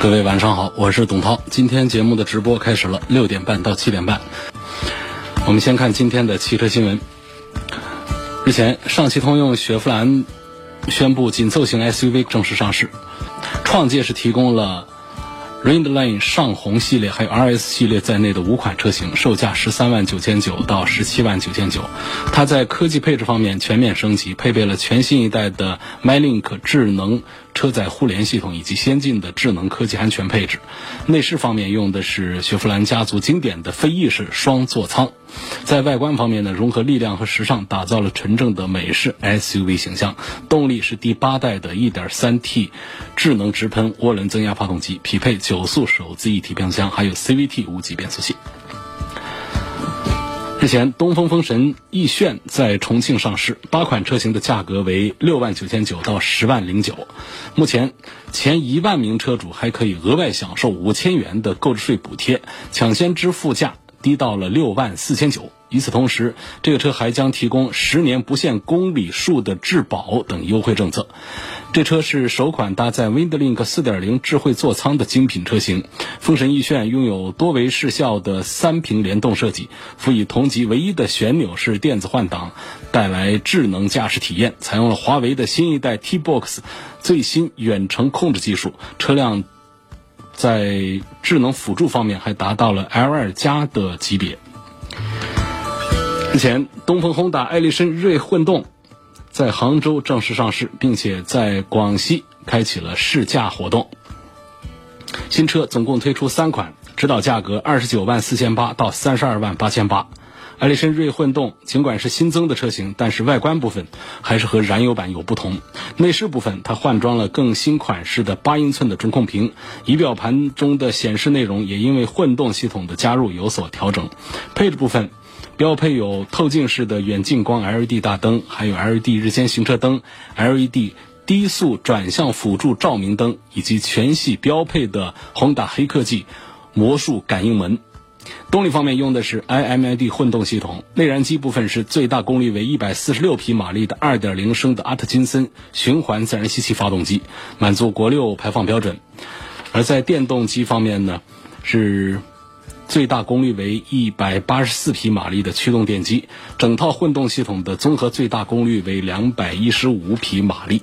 各位晚上好，我是董涛。今天节目的直播开始了，六点半到七点半。我们先看今天的汽车新闻。日前，上汽通用雪佛兰宣布紧凑型 SUV 正式上市。创界是提供了 RainLine 上红系列还有 RS 系列在内的五款车型，售价十三万九千九到十七万九千九。它在科技配置方面全面升级，配备了全新一代的 MyLink 智能。车载互联系统以及先进的智能科技安全配置，内饰方面用的是雪佛兰家族经典的飞翼式双座舱，在外观方面呢，融合力量和时尚，打造了纯正的美式 SUV 形象。动力是第八代的 1.3T 智能直喷涡轮增压发动机，匹配九速手自一体变速箱，还有 CVT 无级变速器。日前，东风风神奕炫在重庆上市，八款车型的价格为六万九千九到十万零九。目前，前一万名车主还可以额外享受五千元的购置税补贴，抢先支付价低到了六万四千九。与此同时，这个车还将提供十年不限公里数的质保等优惠政策。这车是首款搭载 WindLink 4.0智慧座舱的精品车型。风神奕炫拥有多维视效的三屏联动设计，辅以同级唯一的旋钮式电子换挡，带来智能驾驶体验。采用了华为的新一代 T-Box 最新远程控制技术，车辆在智能辅助方面还达到了 L2 加的级别。日前，东风宏达艾力绅锐混动在杭州正式上市，并且在广西开启了试驾活动。新车总共推出三款，指导价格二十九万四千八到三十二万八千八。艾力绅锐混动尽管是新增的车型，但是外观部分还是和燃油版有不同。内饰部分，它换装了更新款式的八英寸的中控屏，仪表盘中的显示内容也因为混动系统的加入有所调整。配置部分。标配有透镜式的远近光 LED 大灯，还有 LED 日间行车灯、LED 低速转向辅助照明灯，以及全系标配的宏达黑科技魔术感应门。动力方面用的是 iMID 混动系统，内燃机部分是最大功率为146匹马力的2.0升的阿特金森循环自然吸气发动机，满足国六排放标准。而在电动机方面呢，是。最大功率为一百八十四匹马力的驱动电机，整套混动系统的综合最大功率为两百一十五匹马力。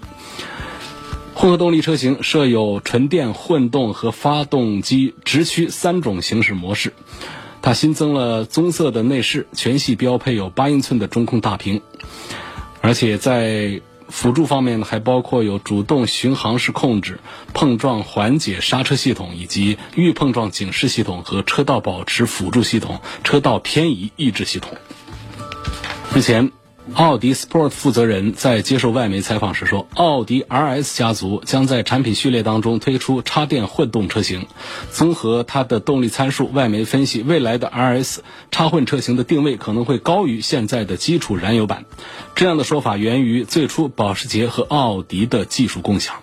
混合动力车型设有纯电混动和发动机直驱三种行驶模式。它新增了棕色的内饰，全系标配有八英寸的中控大屏，而且在。辅助方面呢，还包括有主动巡航式控制、碰撞缓解刹车系统，以及预碰撞警示系统和车道保持辅助系统、车道偏移抑制系统。目前。奥迪 Sport 负责人在接受外媒采访时说，奥迪 RS 家族将在产品序列当中推出插电混动车型。综合它的动力参数，外媒分析未来的 RS 插混车型的定位可能会高于现在的基础燃油版。这样的说法源于最初保时捷和奥迪的技术共享。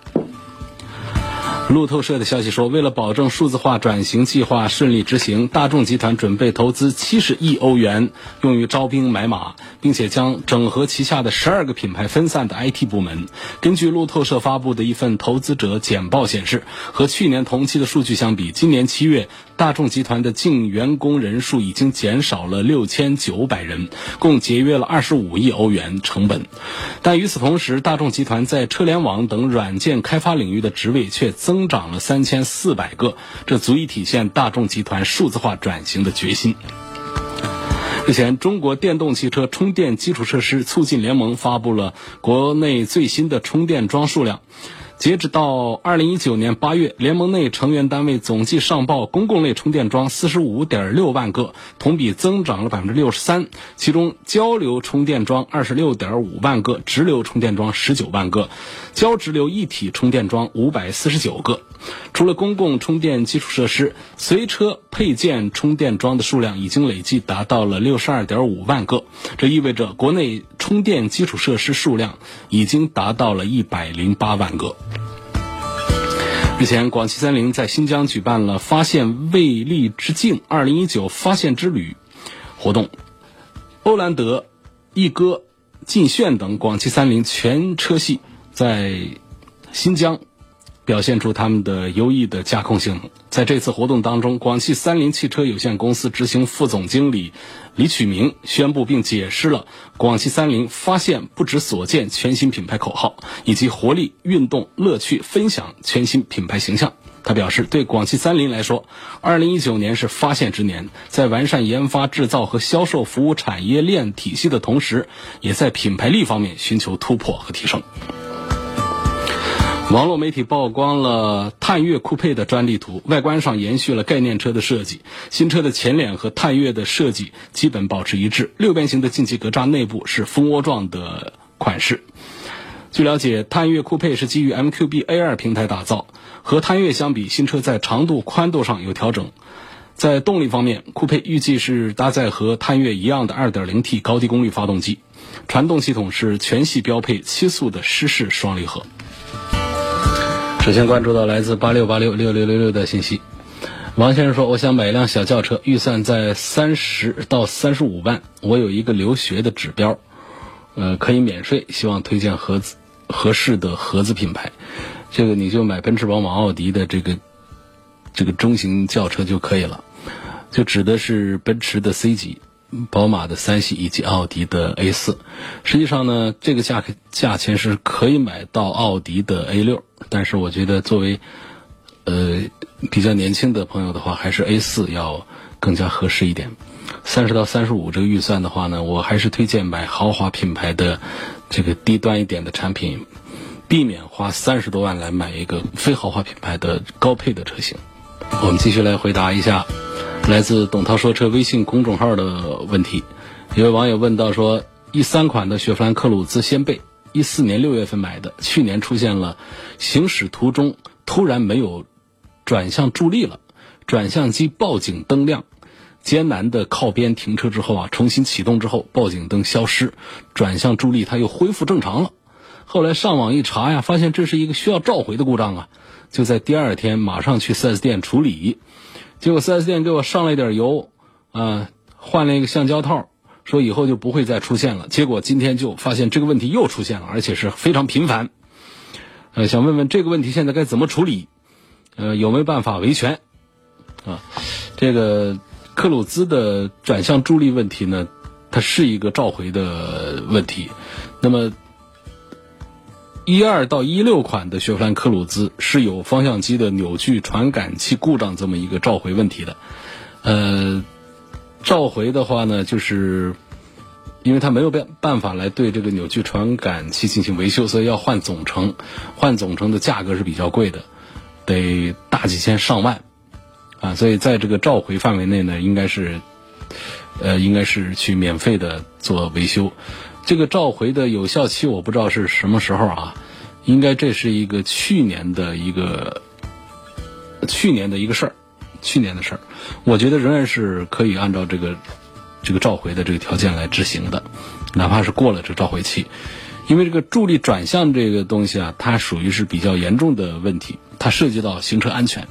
路透社的消息说，为了保证数字化转型计划顺利执行，大众集团准备投资七十亿欧元用于招兵买马，并且将整合旗下的十二个品牌分散的 IT 部门。根据路透社发布的一份投资者简报显示，和去年同期的数据相比，今年七月。大众集团的净员工人数已经减少了六千九百人，共节约了二十五亿欧元成本。但与此同时，大众集团在车联网等软件开发领域的职位却增长了三千四百个，这足以体现大众集团数字化转型的决心。日前，中国电动汽车充电基础设施促进联盟发布了国内最新的充电桩数量。截止到二零一九年八月，联盟内成员单位总计上报公共类充电桩四十五点六万个，同比增长了百分之六十三。其中，交流充电桩二十六点五万个，直流充电桩十九万个，交直流一体充电桩五百四十九个。除了公共充电基础设施，随车配件充电桩的数量已经累计达到了六十二点五万个，这意味着国内充电基础设施数量已经达到了一百零八万个。日前，广汽三菱在新疆举办了“发现未力之境二零一九发现之旅”活动，欧蓝德、一哥、劲炫等广汽三菱全车系在新疆表现出他们的优异的驾控性能。在这次活动当中，广汽三菱汽车有限公司执行副总经理李曲明宣布并解释了广汽三菱“发现不止所见”全新品牌口号，以及活力、运动、乐趣、分享全新品牌形象。他表示，对广汽三菱来说，二零一九年是发现之年，在完善研发、制造和销售服务产业链体系的同时，也在品牌力方面寻求突破和提升。网络媒体曝光了探岳酷配的专利图，外观上延续了概念车的设计，新车的前脸和探岳的设计基本保持一致，六边形的进气格栅内部是蜂窝状的款式。据了解，探岳酷配是基于 MQB A2 平台打造，和探岳相比，新车在长度、宽度上有调整。在动力方面，酷配预计是搭载和探岳一样的 2.0T 高低功率发动机，传动系统是全系标配七速的湿式双离合。首先关注到来自八六八六六六六六的信息，王先生说：“我想买一辆小轿车，预算在三十到三十五万，我有一个留学的指标，呃，可以免税，希望推荐合资合适的合资品牌。这个你就买奔驰、宝马、奥迪的这个这个中型轿车就可以了，就指的是奔驰的 C 级。”宝马的三系以及奥迪的 A 四，实际上呢，这个价格价钱是可以买到奥迪的 A 六，但是我觉得作为呃比较年轻的朋友的话，还是 A 四要更加合适一点。三十到三十五这个预算的话呢，我还是推荐买豪华品牌的这个低端一点的产品，避免花三十多万来买一个非豪华品牌的高配的车型。我们继续来回答一下。来自董涛说车微信公众号的问题，有位网友问到说：一三款的雪佛兰科鲁兹掀背，一四年六月份买的，去年出现了行驶途中突然没有转向助力了，转向机报警灯亮，艰难的靠边停车之后啊，重新启动之后报警灯消失，转向助力它又恢复正常了。后来上网一查呀，发现这是一个需要召回的故障啊，就在第二天马上去 4S 店处理。结果 4S 店给我上了一点油，啊，换了一个橡胶套，说以后就不会再出现了。结果今天就发现这个问题又出现了，而且是非常频繁。呃，想问问这个问题现在该怎么处理？呃，有没有办法维权？啊，这个克鲁兹的转向助力问题呢，它是一个召回的问题。那么。一二到一六款的雪佛兰科鲁兹是有方向机的扭矩传感器故障这么一个召回问题的，呃，召回的话呢，就是因为它没有办办法来对这个扭矩传感器进行维修，所以要换总成，换总成的价格是比较贵的，得大几千上万，啊，所以在这个召回范围内呢，应该是，呃，应该是去免费的做维修。这个召回的有效期我不知道是什么时候啊，应该这是一个去年的一个去年的一个事儿，去年的事儿，我觉得仍然是可以按照这个这个召回的这个条件来执行的，哪怕是过了这召回期，因为这个助力转向这个东西啊，它属于是比较严重的问题，它涉及到行车安全。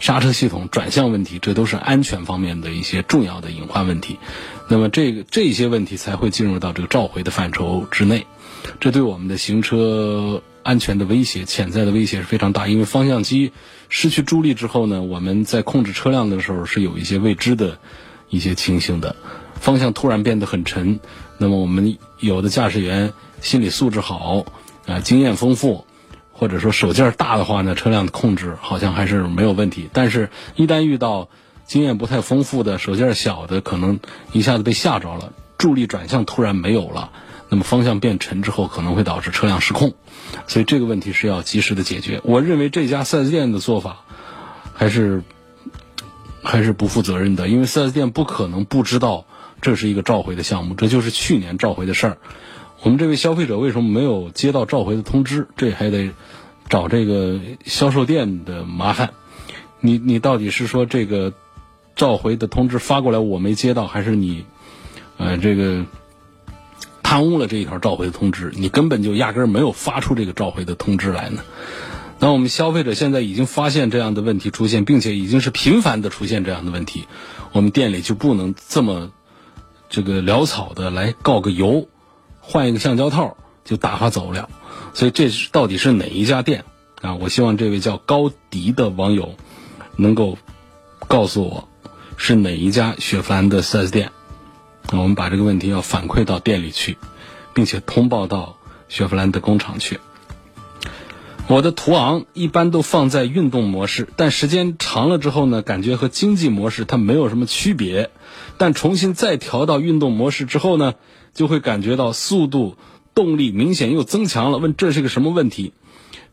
刹车系统、转向问题，这都是安全方面的一些重要的隐患问题。那么，这个这些问题才会进入到这个召回的范畴之内。这对我们的行车安全的威胁、潜在的威胁是非常大。因为方向机失去助力之后呢，我们在控制车辆的时候是有一些未知的一些情形的。方向突然变得很沉，那么我们有的驾驶员心理素质好啊，经验丰富。或者说手劲儿大的话呢，车辆的控制好像还是没有问题。但是，一旦遇到经验不太丰富的、手劲儿小的，可能一下子被吓着了，助力转向突然没有了，那么方向变沉之后，可能会导致车辆失控。所以这个问题是要及时的解决。我认为这家 4S 店的做法还是还是不负责任的，因为 4S 店不可能不知道这是一个召回的项目，这就是去年召回的事儿。我们这位消费者为什么没有接到召回的通知？这还得找这个销售店的麻烦。你你到底是说这个召回的通知发过来我没接到，还是你呃这个贪污了这一条召回的通知？你根本就压根儿没有发出这个召回的通知来呢？那我们消费者现在已经发现这样的问题出现，并且已经是频繁的出现这样的问题，我们店里就不能这么这个潦草的来告个油，换一个橡胶套就打发走了。所以这是到底是哪一家店啊？我希望这位叫高迪的网友能够告诉我是哪一家雪佛兰的 4S 店。我们把这个问题要反馈到店里去，并且通报到雪佛兰的工厂去。我的途昂一般都放在运动模式，但时间长了之后呢，感觉和经济模式它没有什么区别。但重新再调到运动模式之后呢，就会感觉到速度、动力明显又增强了。问这是个什么问题？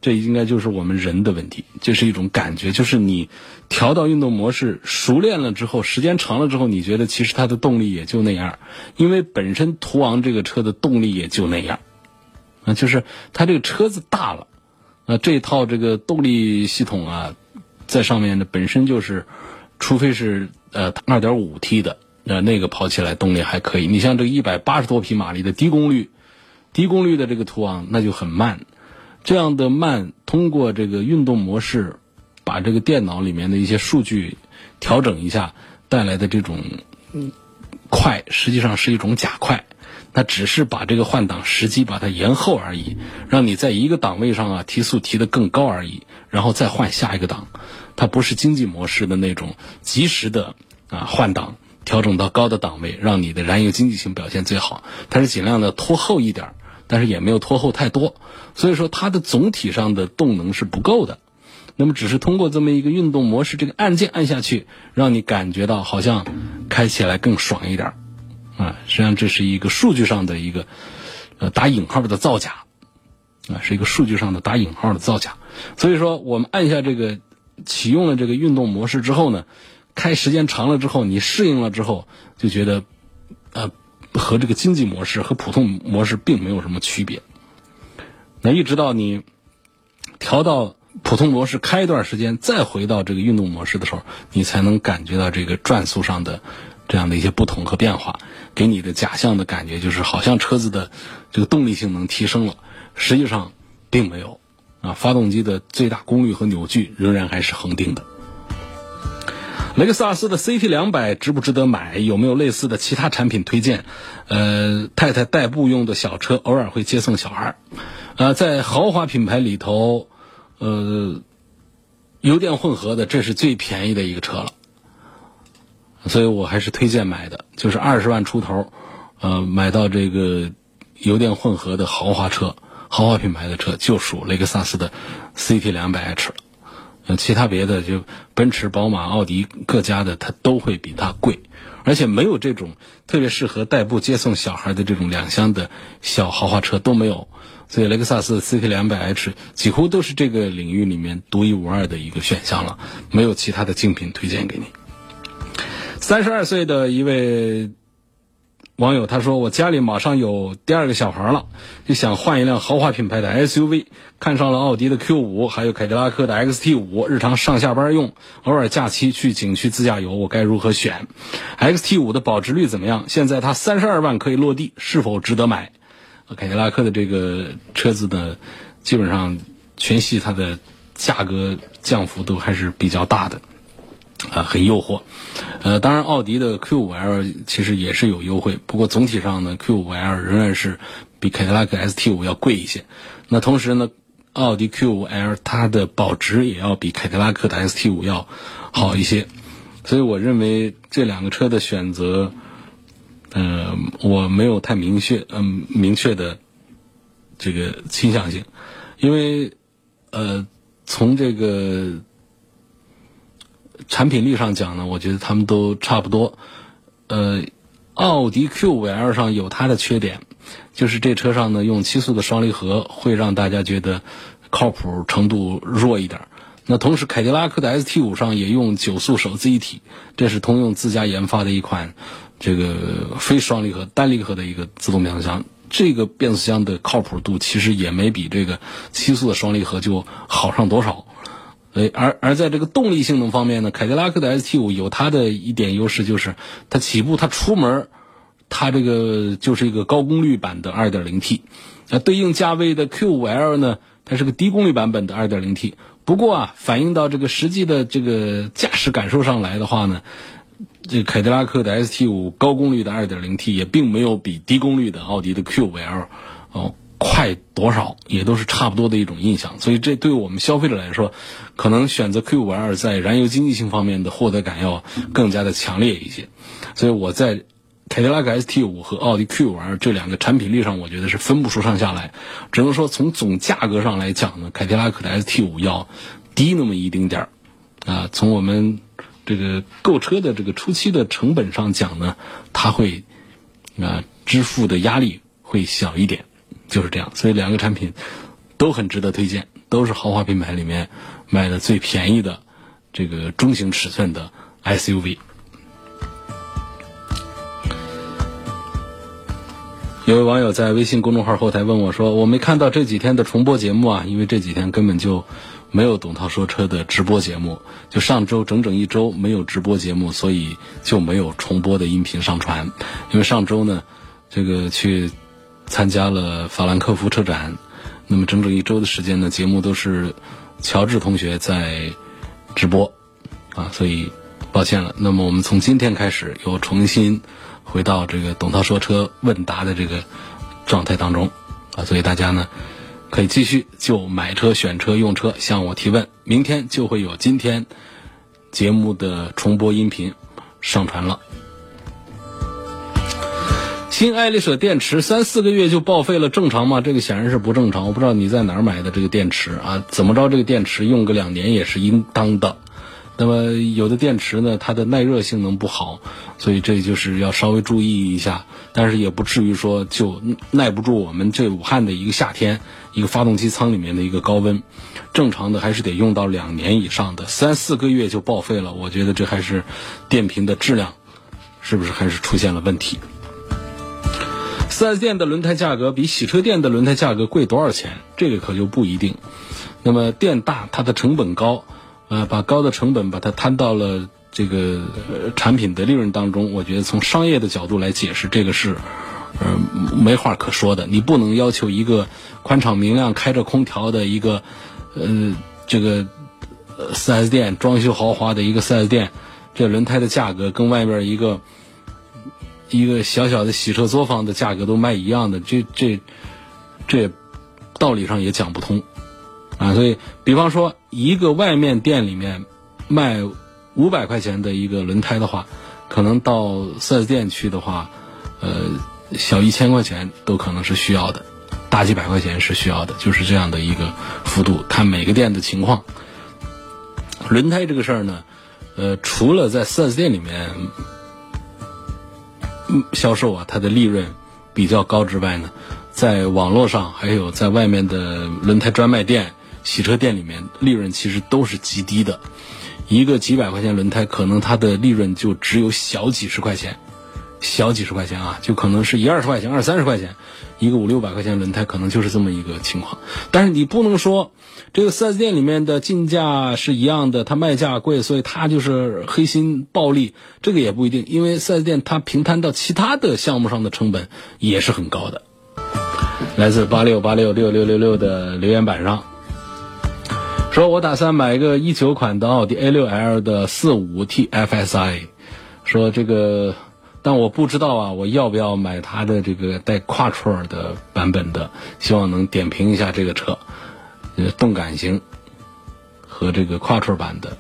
这应该就是我们人的问题，这是一种感觉，就是你调到运动模式熟练了之后，时间长了之后，你觉得其实它的动力也就那样，因为本身途昂这个车的动力也就那样，啊，就是它这个车子大了。那这套这个动力系统啊，在上面呢本身就是，除非是呃二点五 T 的，呃那个跑起来动力还可以。你像这个一百八十多匹马力的低功率，低功率的这个途昂那就很慢。这样的慢，通过这个运动模式，把这个电脑里面的一些数据调整一下带来的这种快，实际上是一种假快。它只是把这个换挡时机把它延后而已，让你在一个档位上啊提速提得更高而已，然后再换下一个档。它不是经济模式的那种及时的啊换挡调整到高的档位，让你的燃油经济性表现最好。它是尽量的拖后一点儿，但是也没有拖后太多。所以说它的总体上的动能是不够的。那么只是通过这么一个运动模式，这个按键按下去，让你感觉到好像开起来更爽一点。啊，实际上这是一个数据上的一个，呃，打引号的造假，啊，是一个数据上的打引号的造假。所以说，我们按下这个启用了这个运动模式之后呢，开时间长了之后，你适应了之后，就觉得，呃，和这个经济模式和普通模式并没有什么区别。那一直到你调到普通模式开一段时间，再回到这个运动模式的时候，你才能感觉到这个转速上的。这样的一些不同和变化，给你的假象的感觉就是好像车子的这个动力性能提升了，实际上并没有啊。发动机的最大功率和扭矩仍然还是恒定的。雷克萨斯的 CT 两百值不值得买？有没有类似的其他产品推荐？呃，太太代步用的小车，偶尔会接送小孩儿。呃，在豪华品牌里头，呃，油电混合的这是最便宜的一个车了。所以我还是推荐买的，就是二十万出头，呃，买到这个油电混合的豪华车，豪华品牌的车就属雷克萨斯的 CT 两百 H 了。其他别的就奔驰、宝马、奥迪各家的，它都会比它贵，而且没有这种特别适合代步接送小孩的这种两厢的小豪华车都没有。所以雷克萨斯 CT 两百 H 几乎都是这个领域里面独一无二的一个选项了，没有其他的竞品推荐给你。三十二岁的一位网友他说：“我家里马上有第二个小孩了，就想换一辆豪华品牌的 SUV，看上了奥迪的 Q 五，还有凯迪拉克的 XT 五，日常上下班用，偶尔假期去景区自驾游，我该如何选？XT 五的保值率怎么样？现在它三十二万可以落地，是否值得买？凯迪拉克的这个车子呢，基本上全系它的价格降幅都还是比较大的。”啊，很诱惑，呃，当然，奥迪的 Q5L 其实也是有优惠，不过总体上呢，Q5L 仍然是比凯迪拉克 ST5 要贵一些。那同时呢，奥迪 Q5L 它的保值也要比凯迪拉克的 ST5 要好一些，所以我认为这两个车的选择，呃，我没有太明确，嗯，明确的这个倾向性，因为，呃，从这个。产品力上讲呢，我觉得他们都差不多。呃，奥迪 Q5L 上有它的缺点，就是这车上呢用七速的双离合会让大家觉得靠谱程度弱一点。那同时，凯迪拉克的 ST5 上也用九速手自一体，这是通用自家研发的一款这个非双离合单离合的一个自动变速箱。这个变速箱的靠谱度其实也没比这个七速的双离合就好上多少。而而在这个动力性能方面呢，凯迪拉克的 ST 五有它的一点优势，就是它起步它出门，它这个就是一个高功率版的 2.0T，那对应价位的 Q5L 呢，它是个低功率版本的 2.0T。不过啊，反映到这个实际的这个驾驶感受上来的话呢，这凯迪拉克的 ST 五高功率的 2.0T 也并没有比低功率的奥迪的 Q5L 哦。快多少也都是差不多的一种印象，所以这对我们消费者来说，可能选择 Q5L 在燃油经济性方面的获得感要更加的强烈一些。所以我在凯迪拉克 ST5 和奥迪 Q5L 这两个产品力上，我觉得是分不出上下来。只能说从总价格上来讲呢，凯迪拉克的 ST5 要低那么一丁点儿啊。从我们这个购车的这个初期的成本上讲呢，它会啊支付的压力会小一点。就是这样，所以两个产品都很值得推荐，都是豪华品牌里面卖的最便宜的这个中型尺寸的 SUV。有位网友在微信公众号后台问我说：“我没看到这几天的重播节目啊，因为这几天根本就没有董涛说车的直播节目，就上周整整一周没有直播节目，所以就没有重播的音频上传。因为上周呢，这个去。”参加了法兰克福车展，那么整整一周的时间呢，节目都是乔治同学在直播啊，所以抱歉了。那么我们从今天开始又重新回到这个董涛说车问答的这个状态当中啊，所以大家呢可以继续就买车、选车、用车向我提问。明天就会有今天节目的重播音频上传了。新爱丽舍电池三四个月就报废了，正常吗？这个显然是不正常。我不知道你在哪儿买的这个电池啊？怎么着，这个电池用个两年也是应当的。那么有的电池呢，它的耐热性能不好，所以这就是要稍微注意一下。但是也不至于说就耐不住我们这武汉的一个夏天，一个发动机舱里面的一个高温。正常的还是得用到两年以上的，三四个月就报废了，我觉得这还是电瓶的质量是不是还是出现了问题？4S 店的轮胎价格比洗车店的轮胎价格贵多少钱？这个可就不一定。那么店大，它的成本高，呃，把高的成本把它摊到了这个产品的利润当中。我觉得从商业的角度来解释，这个是呃没话可说的。你不能要求一个宽敞明亮、开着空调的一个呃这个 4S 店装修豪华的一个 4S 店，这轮胎的价格跟外面一个。一个小小的洗车作坊的价格都卖一样的，这这这道理上也讲不通啊！所以，比方说一个外面店里面卖五百块钱的一个轮胎的话，可能到四 S 店去的话，呃，小一千块钱都可能是需要的，大几百块钱是需要的，就是这样的一个幅度，看每个店的情况。轮胎这个事儿呢，呃，除了在四 S 店里面。销售啊，它的利润比较高之外呢，在网络上还有在外面的轮胎专卖店、洗车店里面，利润其实都是极低的。一个几百块钱轮胎，可能它的利润就只有小几十块钱。小几十块钱啊，就可能是一二十块钱、二三十块钱，一个五六百块钱轮胎，可能就是这么一个情况。但是你不能说，这个四 S 店里面的进价是一样的，它卖价贵，所以它就是黑心暴利，这个也不一定。因为四 S 店它平摊到其他的项目上的成本也是很高的。来自八六八六六六六六的留言板上，说我打算买一个一九款的奥迪 A 六 L 的四五 T FSI，说这个。但我不知道啊，我要不要买它的这个带跨串的版本的？希望能点评一下这个车，呃，动感型和这个跨串版的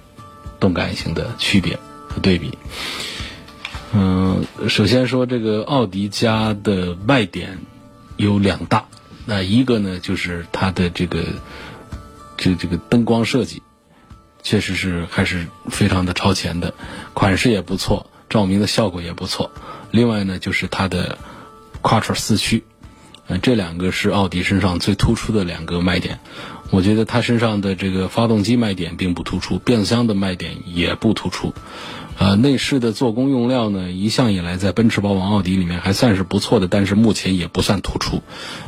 动感型的区别和对比。嗯，首先说这个奥迪家的卖点有两大，那一个呢就是它的这个这这个灯光设计，确实是还是非常的超前的，款式也不错。照明的效果也不错，另外呢，就是它的 Quattro 四驱，呃，这两个是奥迪身上最突出的两个卖点。我觉得它身上的这个发动机卖点并不突出，变速箱的卖点也不突出，呃，内饰的做工用料呢，一向以来在奔驰、宝马、奥迪里面还算是不错的，但是目前也不算突出，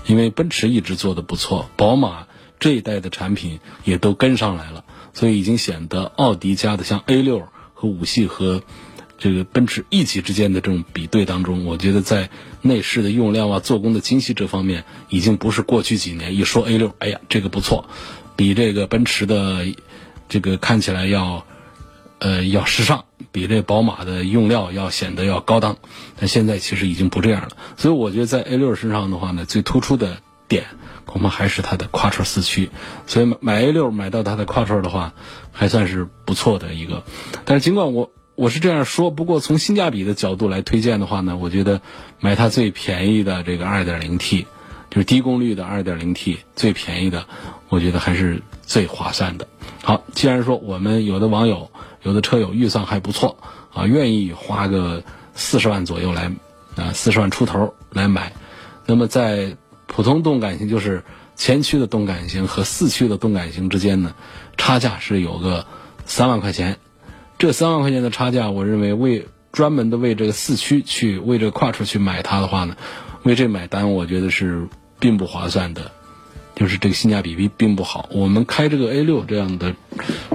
因为奔驰一直做的不错，宝马这一代的产品也都跟上来了，所以已经显得奥迪家的像 A 六和五系和这个奔驰 E 级之间的这种比对当中，我觉得在内饰的用料啊、做工的精细这方面，已经不是过去几年一说 A 六，哎呀，这个不错，比这个奔驰的这个看起来要。呃，要时尚，比这宝马的用料要显得要高档，但现在其实已经不这样了。所以我觉得在 A 六身上的话呢，最突出的点恐怕还是它的 Quattro 四驱。所以买 A 六买到它的 Quattro 的话，还算是不错的一个。但是尽管我我是这样说，不过从性价比的角度来推荐的话呢，我觉得买它最便宜的这个 2.0T，就是低功率的 2.0T 最便宜的，我觉得还是最划算的。好，既然说我们有的网友。有的车友预算还不错啊，愿意花个四十万左右来啊，四十万出头来买。那么在普通动感型，就是前驱的动感型和四驱的动感型之间呢，差价是有个三万块钱。这三万块钱的差价，我认为为专门的为这个四驱去为这个跨出去买它的话呢，为这买单，我觉得是并不划算的。就是这个性价比并并不好。我们开这个 A 六这样的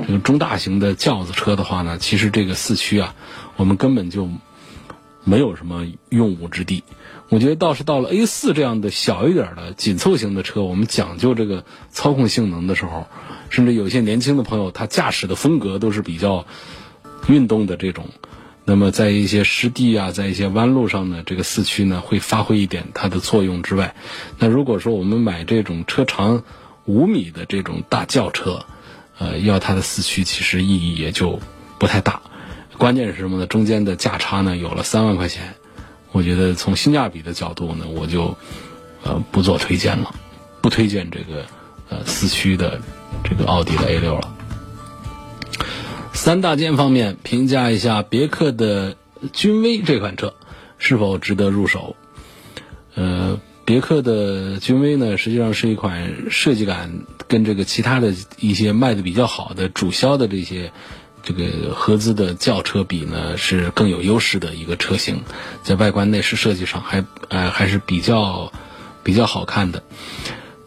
这个中大型的轿子车的话呢，其实这个四驱啊，我们根本就没有什么用武之地。我觉得倒是到了 A 四这样的小一点的紧凑型的车，我们讲究这个操控性能的时候，甚至有些年轻的朋友，他驾驶的风格都是比较运动的这种。那么在一些湿地啊，在一些弯路上呢，这个四驱呢会发挥一点它的作用之外，那如果说我们买这种车长五米的这种大轿车，呃，要它的四驱其实意义也就不太大。关键是什么呢？中间的价差呢有了三万块钱，我觉得从性价比的角度呢，我就呃不做推荐了，不推荐这个呃四驱的这个奥迪的 A 六了。三大件方面，评价一下别克的君威这款车是否值得入手。呃，别克的君威呢，实际上是一款设计感跟这个其他的一些卖的比较好的主销的这些这个合资的轿车比呢，是更有优势的一个车型，在外观内饰设计上还呃还是比较比较好看的。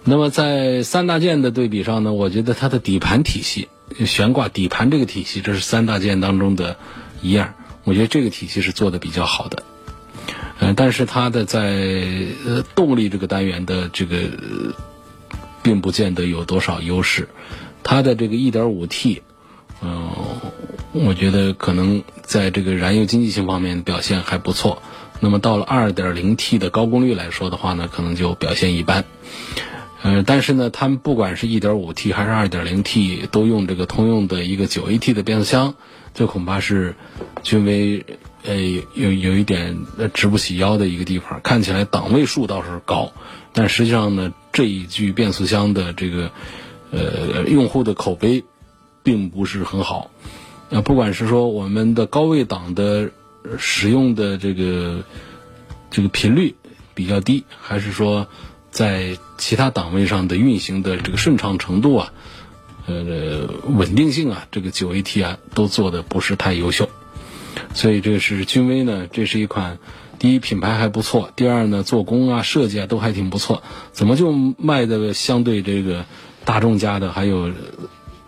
那么在三大件的对比上呢，我觉得它的底盘体系。悬挂底盘这个体系，这是三大件当中的一样，我觉得这个体系是做的比较好的。嗯，但是它的在呃动力这个单元的这个，并不见得有多少优势。它的这个 1.5T，嗯，我觉得可能在这个燃油经济性方面表现还不错。那么到了 2.0T 的高功率来说的话呢，可能就表现一般。呃，但是呢，他们不管是一点五 T 还是二点零 T，都用这个通用的一个九 AT 的变速箱，这恐怕是君威呃有有一点直不起腰的一个地方。看起来档位数倒是高，但实际上呢，这一具变速箱的这个呃用户的口碑并不是很好。那不管是说我们的高位档的使用的这个这个频率比较低，还是说。在其他档位上的运行的这个顺畅程度啊，呃，稳定性啊，这个九 AT 啊，都做的不是太优秀，所以这是君威呢，这是一款第一品牌还不错，第二呢做工啊设计啊都还挺不错，怎么就卖的相对这个大众家的还有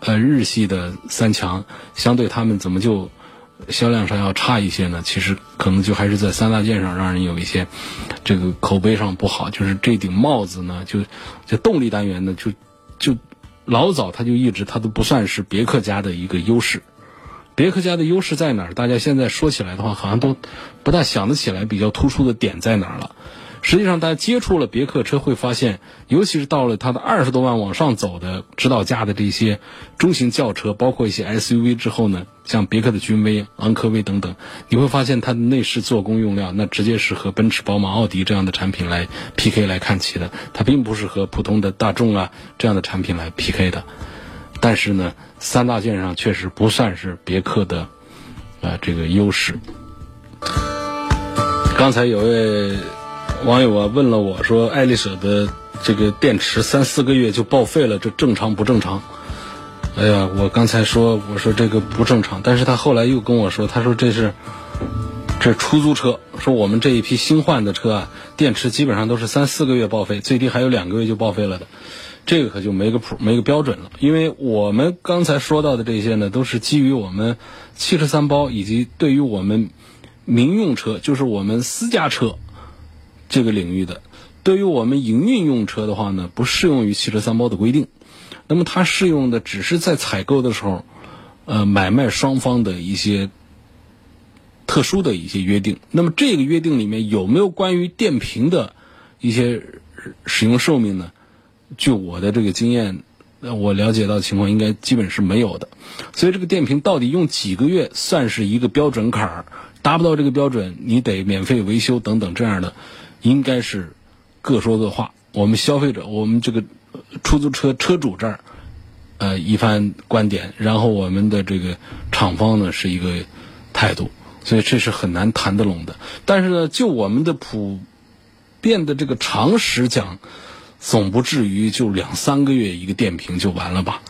呃日系的三强，相对他们怎么就？销量上要差一些呢，其实可能就还是在三大件上让人有一些这个口碑上不好。就是这顶帽子呢，就就动力单元呢，就就老早它就一直它都不算是别克家的一个优势。别克家的优势在哪儿？大家现在说起来的话，好像都不大想得起来比较突出的点在哪儿了。实际上，大家接触了别克车，会发现，尤其是到了它的二十多万往上走的指导价的这些中型轿车，包括一些 SUV 之后呢，像别克的君威、昂科威等等，你会发现它的内饰做工用料，那直接是和奔驰、宝马、奥迪这样的产品来 PK 来看齐的，它并不是和普通的大众啊这样的产品来 PK 的。但是呢，三大件上确实不算是别克的，呃，这个优势。刚才有位。网友啊问了我说：“爱丽舍的这个电池三四个月就报废了，这正常不正常？”哎呀，我刚才说我说这个不正常，但是他后来又跟我说，他说这是这出租车，说我们这一批新换的车啊，电池基本上都是三四个月报废，最低还有两个月就报废了的，这个可就没个谱没个标准了。因为我们刚才说到的这些呢，都是基于我们汽车三包以及对于我们民用车，就是我们私家车这个领域的。对于我们营运用车的话呢，不适用于汽车三包的规定。那么它适用的只是在采购的时候，呃，买卖双方的一些特殊的一些约定。那么这个约定里面有没有关于电瓶的一些使用寿命呢？据我的这个经验，我了解到情况应该基本是没有的。所以这个电瓶到底用几个月算是一个标准坎儿？达不到这个标准，你得免费维修等等这样的，应该是。各说各话，我们消费者，我们这个出租车车主这儿，呃，一番观点，然后我们的这个厂方呢是一个态度，所以这是很难谈得拢的。但是呢，就我们的普遍的这个常识讲，总不至于就两三个月一个电瓶就完了吧？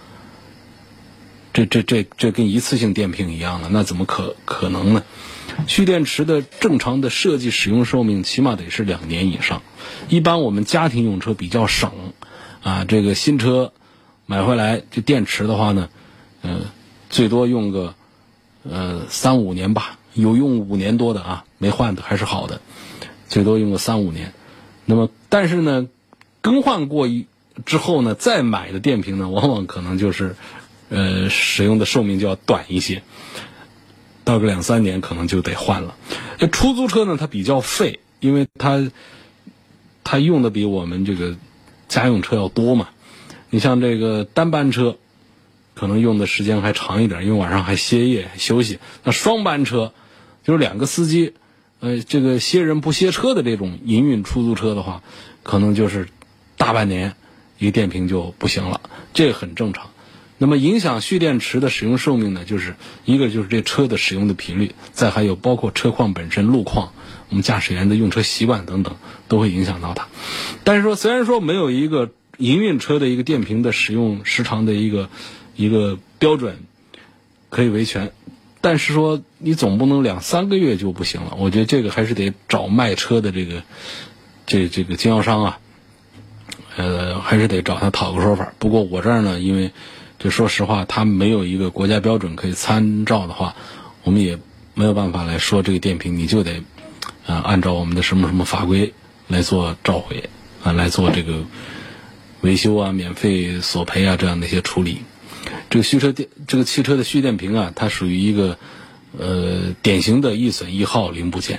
这这这这跟一次性电瓶一样了，那怎么可可能呢？蓄电池的正常的设计使用寿命起码得是两年以上。一般我们家庭用车比较省，啊，这个新车买回来这电池的话呢，嗯，最多用个呃三五年吧，有用五年多的啊，没换的还是好的，最多用个三五年。那么但是呢，更换过一之后呢，再买的电瓶呢，往往可能就是呃使用的寿命就要短一些。到个两三年可能就得换了。这出租车呢，它比较费，因为它它用的比我们这个家用车要多嘛。你像这个单班车，可能用的时间还长一点，因为晚上还歇业休息。那双班车，就是两个司机，呃，这个歇人不歇车的这种营运出租车的话，可能就是大半年一个电瓶就不行了，这很正常。那么影响蓄电池的使用寿命呢，就是一个就是这车的使用的频率，再还有包括车况本身、路况、我们驾驶员的用车习惯等等，都会影响到它。但是说，虽然说没有一个营运车的一个电瓶的使用时长的一个一个标准可以维权，但是说你总不能两三个月就不行了。我觉得这个还是得找卖车的这个这这个经销商啊，呃，还是得找他讨个说法。不过我这儿呢，因为就说实话，它没有一个国家标准可以参照的话，我们也没有办法来说这个电瓶你就得，啊，按照我们的什么什么法规来做召回啊，来做这个维修啊、免费索赔啊这样的一些处理。这个蓄车电，这个汽车的蓄电瓶啊，它属于一个呃典型的易损易耗零部件，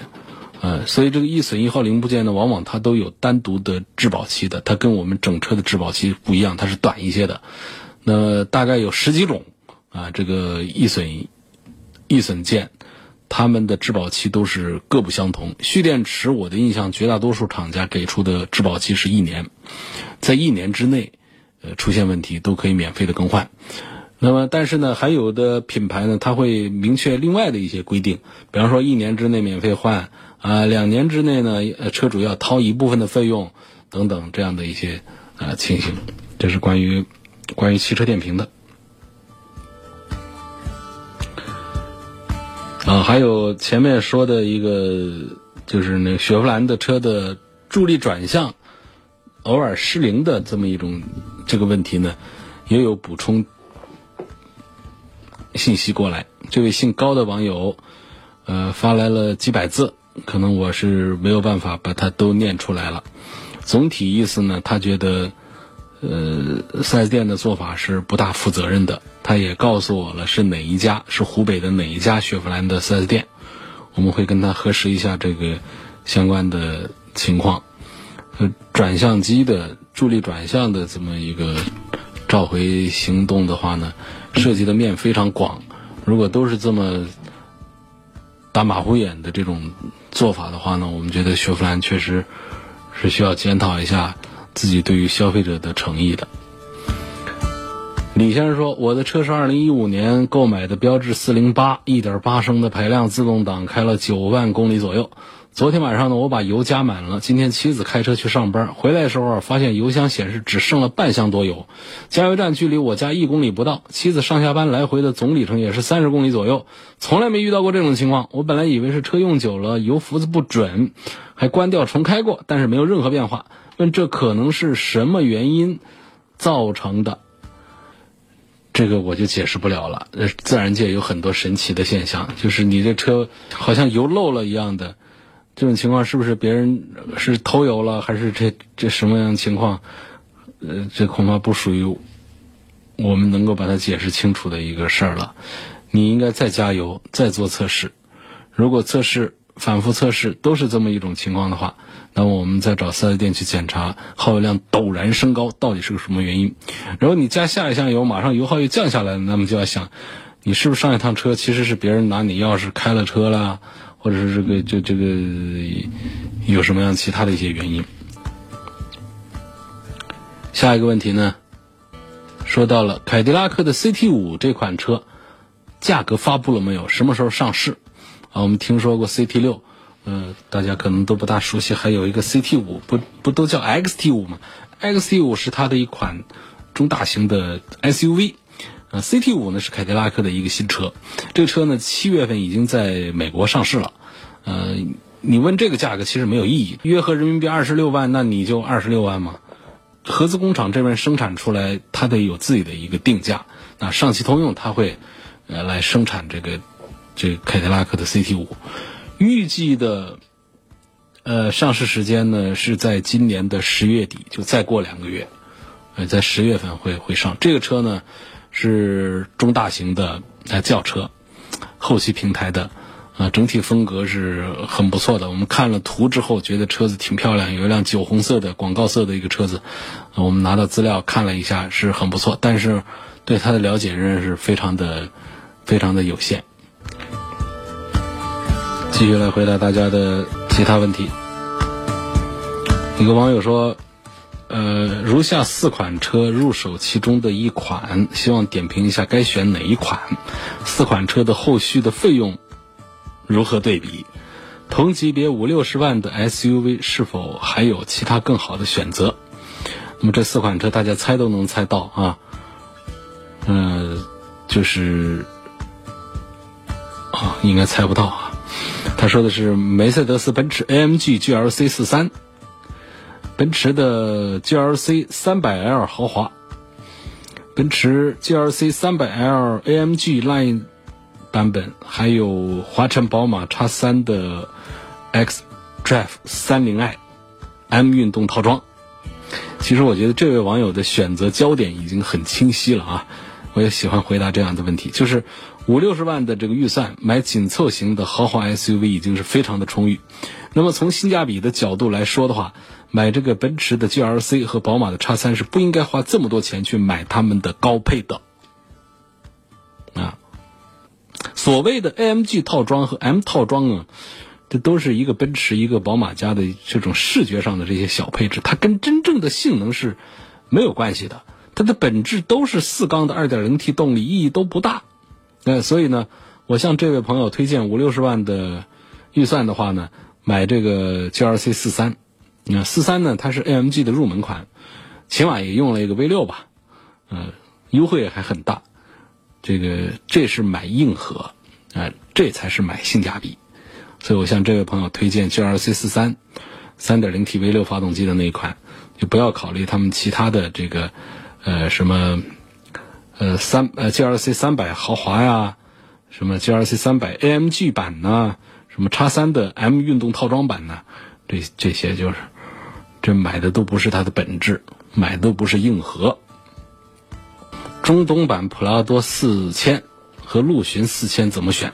呃，所以这个易损易耗零部件呢，往往它都有单独的质保期的，它跟我们整车的质保期不一样，它是短一些的。那大概有十几种啊，这个易损易损件，它们的质保期都是各不相同。蓄电池，我的印象，绝大多数厂家给出的质保期是一年，在一年之内，呃，出现问题都可以免费的更换。那么，但是呢，还有的品牌呢，它会明确另外的一些规定，比方说一年之内免费换啊，两年之内呢，呃，车主要掏一部分的费用等等这样的一些呃情形。这是关于。关于汽车电瓶的啊，还有前面说的一个，就是那雪佛兰的车的助力转向偶尔失灵的这么一种这个问题呢，也有补充信息过来。这位姓高的网友呃发来了几百字，可能我是没有办法把它都念出来了。总体意思呢，他觉得。呃，四 S 店的做法是不大负责任的。他也告诉我了是哪一家，是湖北的哪一家雪佛兰的四 S 店。我们会跟他核实一下这个相关的情况。呃，转向机的助力转向的这么一个召回行动的话呢，涉及的面非常广。如果都是这么打马虎眼的这种做法的话呢，我们觉得雪佛兰确实是需要检讨一下。自己对于消费者的诚意的，李先生说：“我的车是二零一五年购买的标致四零八，一点八升的排量自动挡，开了九万公里左右，昨天晚上呢，我把油加满了。今天妻子开车去上班，回来的时候啊发现油箱显示只剩了半箱多油。加油站距离我家一公里不到，妻子上下班来回的总里程也是三十公里左右，从来没遇到过这种情况。我本来以为是车用久了油符子不准，还关掉重开过，但是没有任何变化。问这可能是什么原因造成的？这个我就解释不了了。自然界有很多神奇的现象，就是你这车好像油漏了一样的。这种情况是不是别人是偷油了，还是这这什么样情况？呃，这恐怕不属于我们能够把它解释清楚的一个事儿了。你应该再加油，再做测试。如果测试反复测试都是这么一种情况的话，那么我们再找四 S 店去检查耗油量陡然升高到底是个什么原因。然后你加下一箱油，马上油耗又降下来了，那么就要想，你是不是上一趟车其实是别人拿你钥匙开了车了？或者是这个这这个有什么样其他的一些原因？下一个问题呢，说到了凯迪拉克的 CT 五这款车，价格发布了没有？什么时候上市？啊，我们听说过 CT 六，嗯，大家可能都不大熟悉，还有一个 CT 五，不不都叫 XT 五吗？XT 五是它的一款中大型的 SUV。呃，CT 五呢是凯迪拉克的一个新车，这个车呢七月份已经在美国上市了。呃，你问这个价格其实没有意义，约合人民币二十六万，那你就二十六万嘛。合资工厂这边生产出来，它得有自己的一个定价。那上汽通用它会呃来生产这个这凯迪拉克的 CT 五，预计的呃上市时间呢是在今年的十月底，就再过两个月，呃在十月份会会上这个车呢。是中大型的呃轿车，后期平台的，啊，整体风格是很不错的。我们看了图之后，觉得车子挺漂亮，有一辆酒红色的广告色的一个车子。我们拿到资料看了一下，是很不错，但是对它的了解仍然是非常的、非常的有限。继续来回答大家的其他问题。一个网友说。呃，如下四款车入手其中的一款，希望点评一下该选哪一款？四款车的后续的费用如何对比？同级别五六十万的 SUV 是否还有其他更好的选择？那么这四款车大家猜都能猜到啊，嗯，就是啊，应该猜不到。他说的是梅赛德斯奔驰 AMG GLC 四三。奔驰的 GLC 三百 L 豪华，奔驰 GLC 三百 L AMG Line 版本，还有华晨宝马 X3 的 xDrive 三零 i M 运动套装。其实我觉得这位网友的选择焦点已经很清晰了啊！我也喜欢回答这样的问题，就是五六十万的这个预算买紧凑型的豪华 SUV 已经是非常的充裕。那么从性价比的角度来说的话，买这个奔驰的 GLC 和宝马的 X3 是不应该花这么多钱去买他们的高配的啊。所谓的 AMG 套装和 M 套装啊，这都是一个奔驰一个宝马家的这种视觉上的这些小配置，它跟真正的性能是没有关系的。它的本质都是四缸的 2.0T 动力，意义都不大。那，所以呢，我向这位朋友推荐五六十万的预算的话呢。买这个 GLC 四三，那四三呢？它是 AMG 的入门款，起码也用了一个 V 六吧，呃，优惠还很大。这个这是买硬核，啊，这才是买性价比。所以我向这位朋友推荐 GLC 四三，三点零 T V 六发动机的那一款，就不要考虑他们其他的这个，呃，什么，呃，三呃 GLC 三百豪华呀，什么 GLC 三百 AMG 版呢？什么叉三的 M 运动套装版呢？这这些就是，这买的都不是它的本质，买的都不是硬核。中东版普拉多四千和陆巡四千怎么选？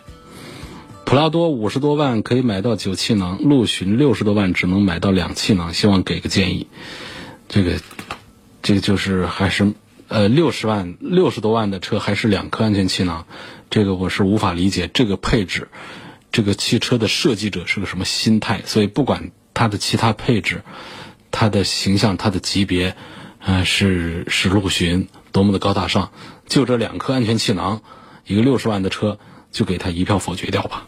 普拉多五十多万可以买到九气囊，陆巡六十多万只能买到两气囊，希望给个建议。这个，这个就是还是呃六十万六十多万的车还是两颗安全气囊，这个我是无法理解这个配置。这个汽车的设计者是个什么心态？所以不管它的其他配置、它的形象、它的级别，呃，是是陆巡多么的高大上，就这两颗安全气囊，一个六十万的车，就给它一票否决掉吧。